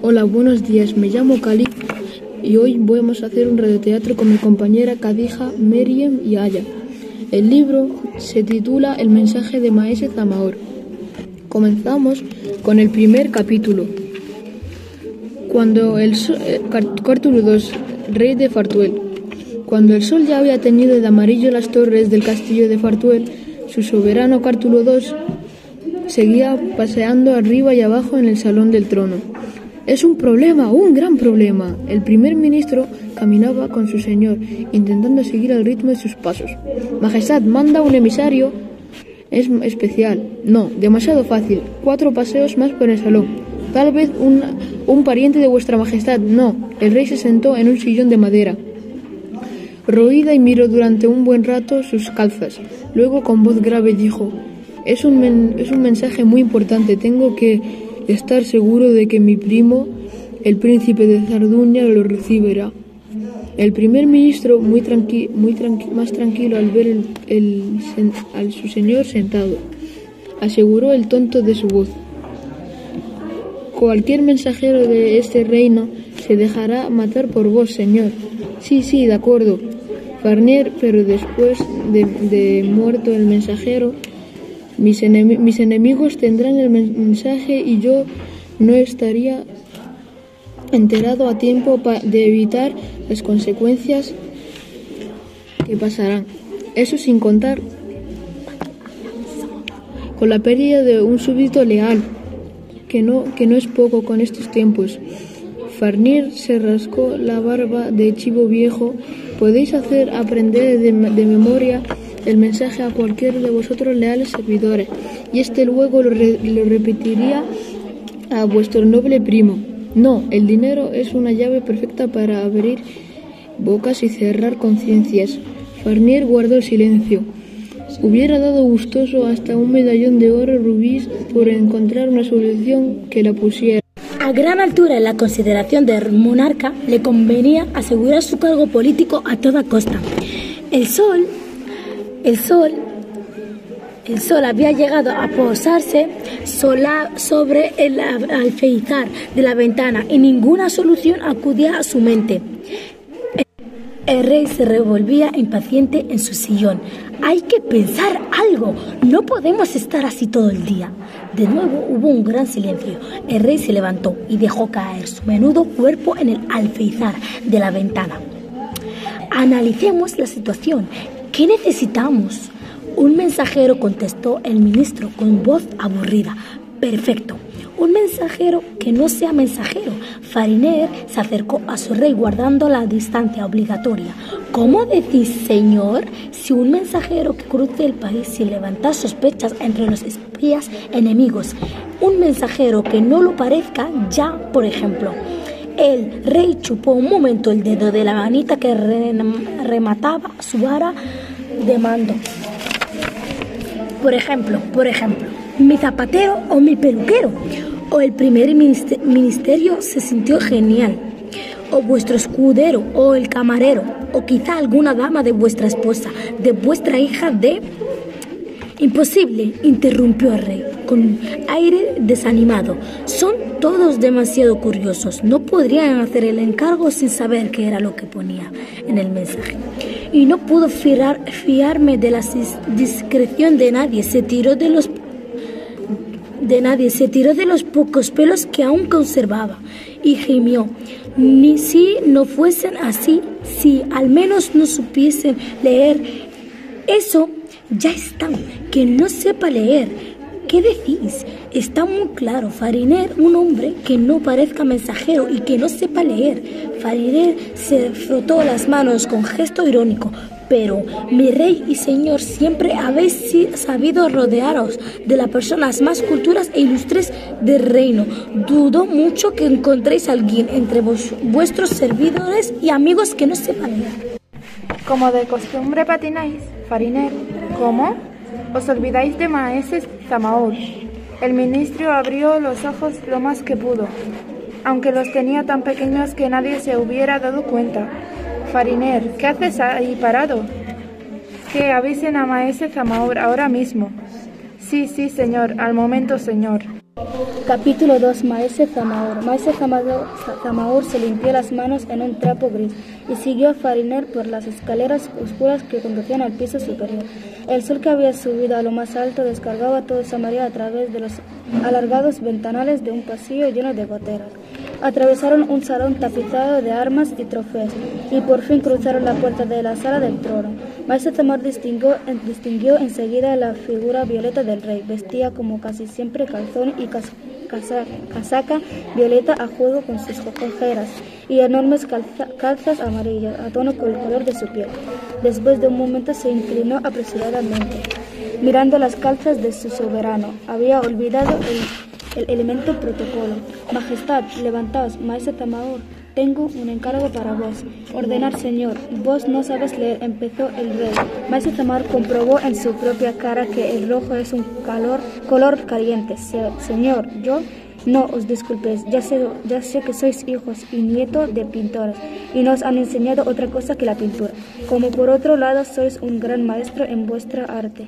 Hola, buenos días. Me llamo Cali y hoy vamos a hacer un radioteatro con mi compañera Kadija, Meriem y Aya. El libro se titula El mensaje de Maese Zamaor. Comenzamos con el primer capítulo. Cuando el sol, eh, capítulo 2, Rey de Fartuel. Cuando el sol ya había teñido de amarillo las torres del castillo de Fartuel, su soberano Cártulo II seguía paseando arriba y abajo en el salón del trono. Es un problema, un gran problema. El primer ministro caminaba con su señor, intentando seguir el ritmo de sus pasos. Majestad, manda un emisario. Es especial. No, demasiado fácil. Cuatro paseos más por el salón. Tal vez un, un pariente de vuestra majestad. No. El rey se sentó en un sillón de madera. Roída y miró durante un buen rato sus calzas. Luego con voz grave dijo, es un, es un mensaje muy importante. Tengo que estar seguro de que mi primo, el príncipe de Zarduña, lo recibirá. El primer ministro, muy, tranqui muy tranqui más tranquilo al ver el, el, a su señor sentado, aseguró el tonto de su voz. Cualquier mensajero de este reino se dejará matar por vos, señor. Sí, sí, de acuerdo. Farnier, pero después de, de muerto el mensajero, mis, enem mis, enemigos tendrán el mensaje y yo no estaría enterado a tiempo de evitar las consecuencias que pasarán. Eso sin contar con la pérdida de un súbdito leal, que no, que no es poco con estos tiempos. Farnier se rascó la barba de chivo viejo. Podéis hacer aprender de, de memoria el mensaje a cualquiera de vosotros leales servidores, y este luego lo, lo repetiría a vuestro noble primo. No, el dinero es una llave perfecta para abrir bocas y cerrar conciencias. Farnier guardó silencio. Hubiera dado gustoso hasta un medallón de oro rubíes por encontrar una solución que la pusiera. A gran altura en la consideración del monarca le convenía asegurar su cargo político a toda costa. El sol el sol, el sol había llegado a posarse sola sobre el alfeizar de la ventana y ninguna solución acudía a su mente. El rey se revolvía impaciente en su sillón. Hay que pensar algo. No podemos estar así todo el día. De nuevo hubo un gran silencio. El rey se levantó y dejó caer su menudo cuerpo en el alfeizar de la ventana. Analicemos la situación. ¿Qué necesitamos? Un mensajero contestó el ministro con voz aburrida. Perfecto. Un mensajero que no sea mensajero. Fariner se acercó a su rey guardando la distancia obligatoria. ¿Cómo decís, señor, si un mensajero que cruce el país sin levantar sospechas entre los espías enemigos? Un mensajero que no lo parezca ya, por ejemplo. El rey chupó un momento el dedo de la manita que remataba su vara de mando. Por ejemplo, por ejemplo, mi zapatero o mi peluquero. O el primer ministerio se sintió genial. O vuestro escudero o el camarero. O quizá alguna dama de vuestra esposa, de vuestra hija de... Imposible, interrumpió el rey, con aire desanimado. Son todos demasiado curiosos. No podrían hacer el encargo sin saber qué era lo que ponía en el mensaje. Y no pudo fiar, fiarme de la discreción de nadie. Se tiró de los de nadie, se tiró de los pocos pelos que aún conservaba y gimió. Ni si no fuesen así, si al menos no supiesen leer. Eso ya está, que no sepa leer. ¿Qué decís? Está muy claro, Fariner, un hombre que no parezca mensajero y que no sepa leer. Fariner se frotó las manos con gesto irónico. Pero, mi rey y señor, siempre habéis sabido rodearos de las personas más culturas e ilustres del reino. Dudo mucho que encontréis a alguien entre vuestros servidores y amigos que no sepa leer. Como de costumbre patináis, Fariner. ¿Cómo? Os olvidáis de Maese Zamaur. El ministro abrió los ojos lo más que pudo, aunque los tenía tan pequeños que nadie se hubiera dado cuenta. Fariner, ¿qué haces ahí parado? Que avisen a Maese Zamaur ahora mismo. Sí, sí, señor, al momento, señor. Capítulo 2 Maese Zamaur Maese Zamaur se limpió las manos en un trapo gris y siguió a Fariner por las escaleras oscuras que conducían al piso superior. El sol que había subido a lo más alto descargaba toda esa marea a través de los alargados ventanales de un pasillo lleno de goteras. Atravesaron un salón tapizado de armas y trofeos y por fin cruzaron la puerta de la sala del trono. Maese Zamor distinguió, distinguió enseguida la figura violeta del rey. Vestía como casi siempre calzón y casaca violeta a juego con sus cojeras y enormes calzas amarillas a tono con el color de su piel. Después de un momento se inclinó apresuradamente, mirando las calzas de su soberano. Había olvidado el, el elemento protocolo. Majestad, levantaos, maese Tamaur. Tengo un encargo para vos. Ordenar, señor. Vos no sabes leer, empezó el rey. Maese Tamar comprobó en su propia cara que el rojo es un calor, color caliente. señor, yo no os disculpéis, ya sé, ya sé que sois hijos y nietos de pintores y nos han enseñado otra cosa que la pintura. Como por otro lado sois un gran maestro en vuestra arte.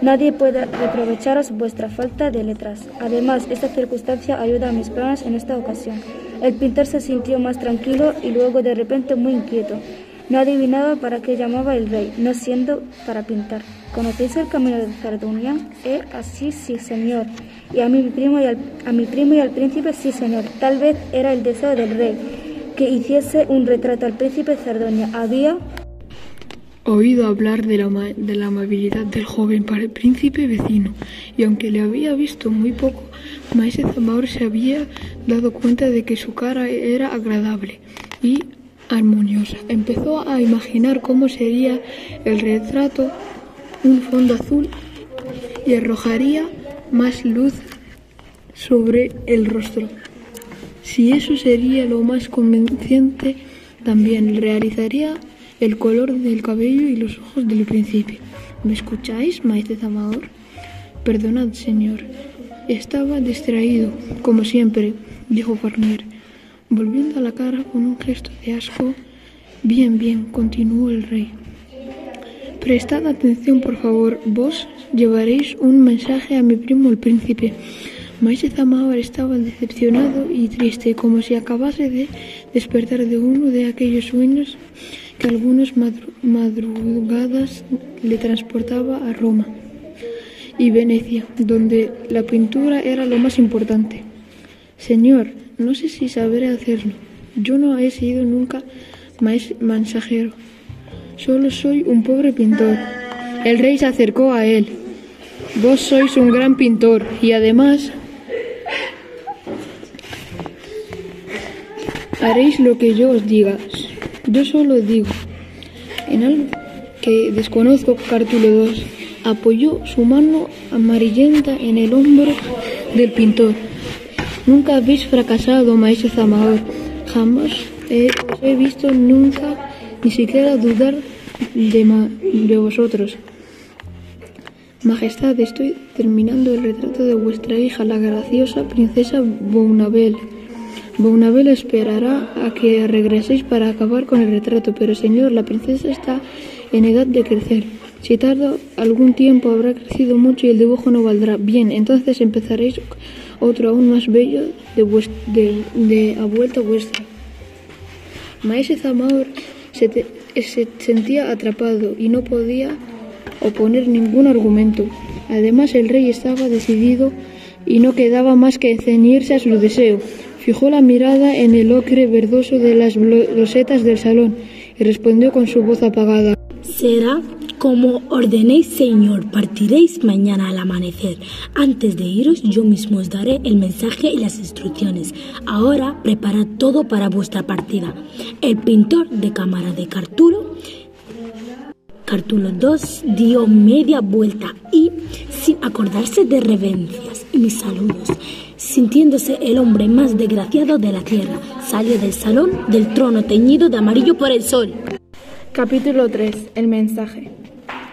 Nadie puede reprovecharos vuestra falta de letras. Además, esta circunstancia ayuda a mis planes en esta ocasión. El pintor se sintió más tranquilo y luego de repente muy inquieto. No adivinaba para qué llamaba el rey, no siendo para pintar. ¿Conocéis el camino de Sardunia? Eh, así, sí, señor. Y a mi primo y al, a mi primo y al príncipe, sí, señor. Tal vez era el deseo del rey que hiciese un retrato al príncipe Sardunia. Había oído hablar de la, de la amabilidad del joven para el príncipe vecino, y aunque le había visto muy poco, Maese Zamaur se había dado cuenta de que su cara era agradable y armoniosa. Empezó a imaginar cómo sería el retrato, un fondo azul, y arrojaría más luz sobre el rostro. Si eso sería lo más convincente, también realizaría el color del cabello y los ojos del príncipe. ¿Me escucháis, maestro Zamador? Perdonad, señor. Estaba distraído, como siempre, dijo Farnier, volviendo a la cara con un gesto de asco. Bien, bien, continuó el rey. Prestad atención, por favor. Vos llevaréis un mensaje a mi primo el príncipe. Maese Zamador estaba decepcionado y triste, como si acabase de despertar de uno de aquellos sueños que algunas madrugadas le transportaba a Roma y Venecia, donde la pintura era lo más importante. Señor, no sé si sabré hacerlo. Yo no he sido nunca mensajero. Solo soy un pobre pintor. El rey se acercó a él. Vos sois un gran pintor y además haréis lo que yo os diga. Yo solo digo, en algo que desconozco, Cártulo 2 apoyó su mano amarillenta en el hombro del pintor. Nunca habéis fracasado, maestro Zamador. Jamás os he visto nunca ni siquiera dudar de, de vosotros. Majestad, estoy terminando el retrato de vuestra hija, la graciosa princesa Bounabel. Bounabel esperará a que regreséis para acabar con el retrato, pero señor, la princesa está en edad de crecer. Si tarda algún tiempo habrá crecido mucho y el dibujo no valdrá. Bien, entonces empezaréis otro aún más bello de, de, a vuelta vuestra. Maese Zamaur se, se sentía atrapado y no podía oponer ningún argumento. Además, el rey estaba decidido y no quedaba más que ceñirse a su deseo. Fijó la mirada en el ocre verdoso de las losetas del salón y respondió con su voz apagada. Será como ordenéis, Señor, partiréis mañana al amanecer. Antes de iros, yo mismo os daré el mensaje y las instrucciones. Ahora preparad todo para vuestra partida. El pintor de cámara de Cartulo Cartulo 2 dio media vuelta y, sin acordarse de reverencias y mis saludos, sintiéndose el hombre más desgraciado de la tierra, salió del salón del trono teñido de amarillo por el sol. Capítulo 3. El mensaje.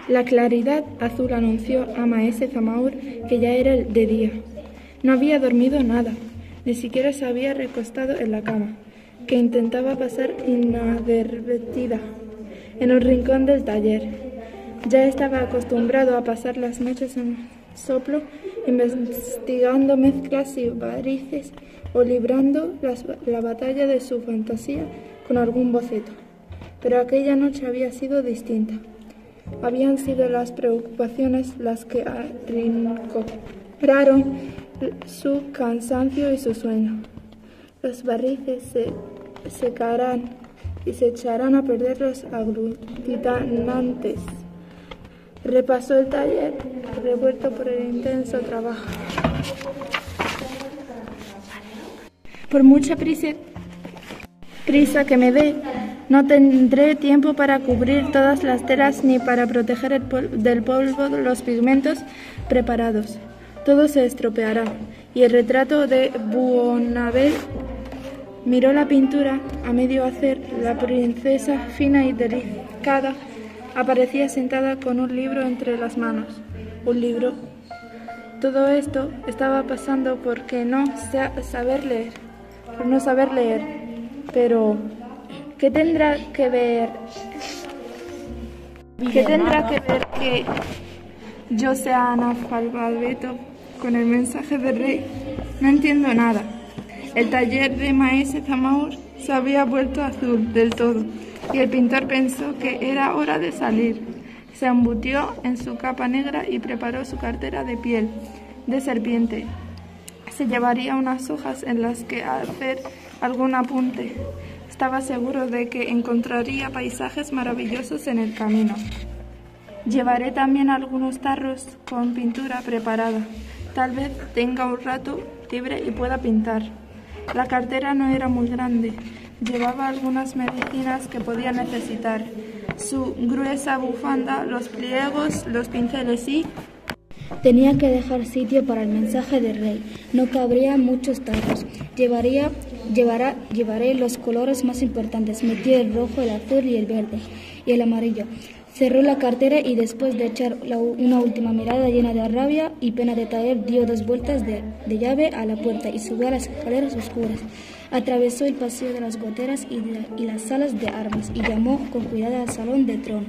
La claridad azul anunció a Maese Zamaur que ya era de día. No había dormido nada, ni siquiera se había recostado en la cama, que intentaba pasar inadvertida en un rincón del taller. Ya estaba acostumbrado a pasar las noches en soplo investigando mezclas y varices o librando la batalla de su fantasía con algún boceto. Pero aquella noche había sido distinta. Habían sido las preocupaciones las que arrinconaron su cansancio y su sueño. Los barrices se secarán y se echarán a perder los aglutinantes. Repasó el taller, revuelto por el intenso trabajo. Por mucha prisa, prisa que me dé, no tendré tiempo para cubrir todas las telas ni para proteger del polvo los pigmentos preparados. Todo se estropeará. Y el retrato de Buonabel miró la pintura a medio hacer. La princesa, fina y delicada, aparecía sentada con un libro entre las manos. Un libro. Todo esto estaba pasando porque no sa- saber leer, por no saber leer. Pero, ¿qué tendrá que ver? ¿Qué tendrá que ver que yo sea analfabeto con el mensaje del rey? No entiendo nada. El taller de Maese Zamaur se había vuelto azul del todo y el pintor pensó que era hora de salir. Se embutió en su capa negra y preparó su cartera de piel de serpiente. Se llevaría unas hojas en las que hacer algún apunte. Estaba seguro de que encontraría paisajes maravillosos en el camino. Llevaré también algunos tarros con pintura preparada. Tal vez tenga un rato libre y pueda pintar. La cartera no era muy grande. Llevaba algunas medicinas que podía necesitar. Su gruesa bufanda, los pliegos, los pinceles y... Tenía que dejar sitio para el mensaje del rey. No cabría muchos tarros. Llevaría, llevará, llevaré los colores más importantes. Metí el rojo, el azul y el verde y el amarillo. Cerró la cartera y después de echar una última mirada llena de rabia y pena de taller, dio dos vueltas de, de llave a la puerta y subió a las escaleras oscuras. Atravesó el pasillo de las goteras y, y las salas de armas y llamó con cuidado al salón de trono.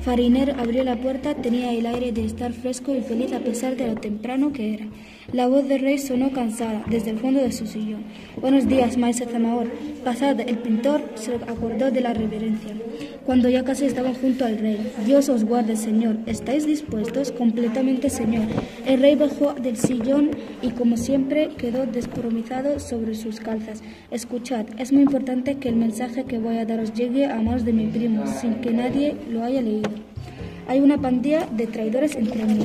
Fariner abrió la puerta, tenía el aire de estar fresco y feliz a pesar de lo temprano que era. La voz del rey sonó cansada desde el fondo de su sillón. Buenos días, maestro Zamaor. Pasad, el pintor se acordó de la reverencia. Cuando ya casi estaban junto al rey. Dios os guarde, señor. ¿Estáis dispuestos? Completamente, señor. El rey bajó del sillón y, como siempre, quedó despromizado sobre sus calzas. Escuchad, es muy importante que el mensaje que voy a daros llegue a manos de mi primo, sin que nadie lo haya leído. Hay una pandilla de traidores entre mis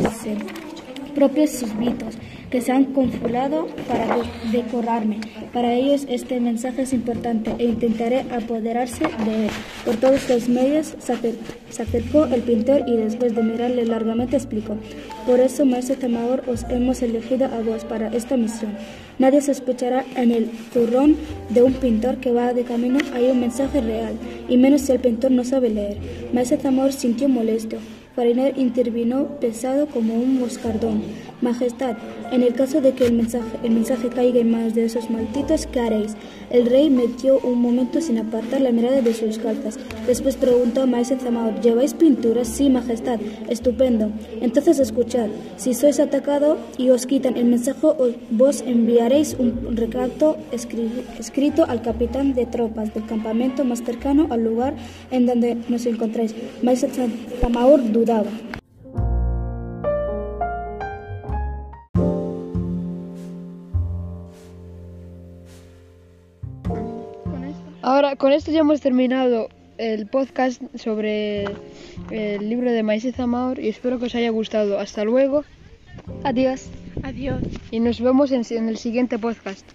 propios súbditos que se han confulado para de- decorarme. Para ellos este mensaje es importante e intentaré apoderarse de él. Por todos los medios se, acer- se acercó el pintor y después de mirarle largamente explicó. Por eso, maestro Tamador, os hemos elegido a vos para esta misión. Nadie sospechará en el zurrón de un pintor que va de camino hay un mensaje real, y menos si el pintor no sabe leer. Maestro Zamor sintió molesto. Fariner intervino pesado como un moscardón. Majestad, en el caso de que el mensaje, el mensaje caiga en manos de esos malditos, ¿qué haréis? El rey metió un momento sin apartar la mirada de sus calzas. Después preguntó a Maese Zamaor, ¿lleváis pinturas? Sí, Majestad. Estupendo. Entonces escuchad. Si sois atacado y os quitan el mensaje, os- vos enviaréis un escri- escrito al capitán de tropas del campamento más cercano al lugar en donde nos encontráis. Maese Zamaor dudaba. Con esto ya hemos terminado el podcast sobre el libro de Maese Zamaor y espero que os haya gustado. Hasta luego Adiós. Adiós. y nos vemos en en el siguiente podcast.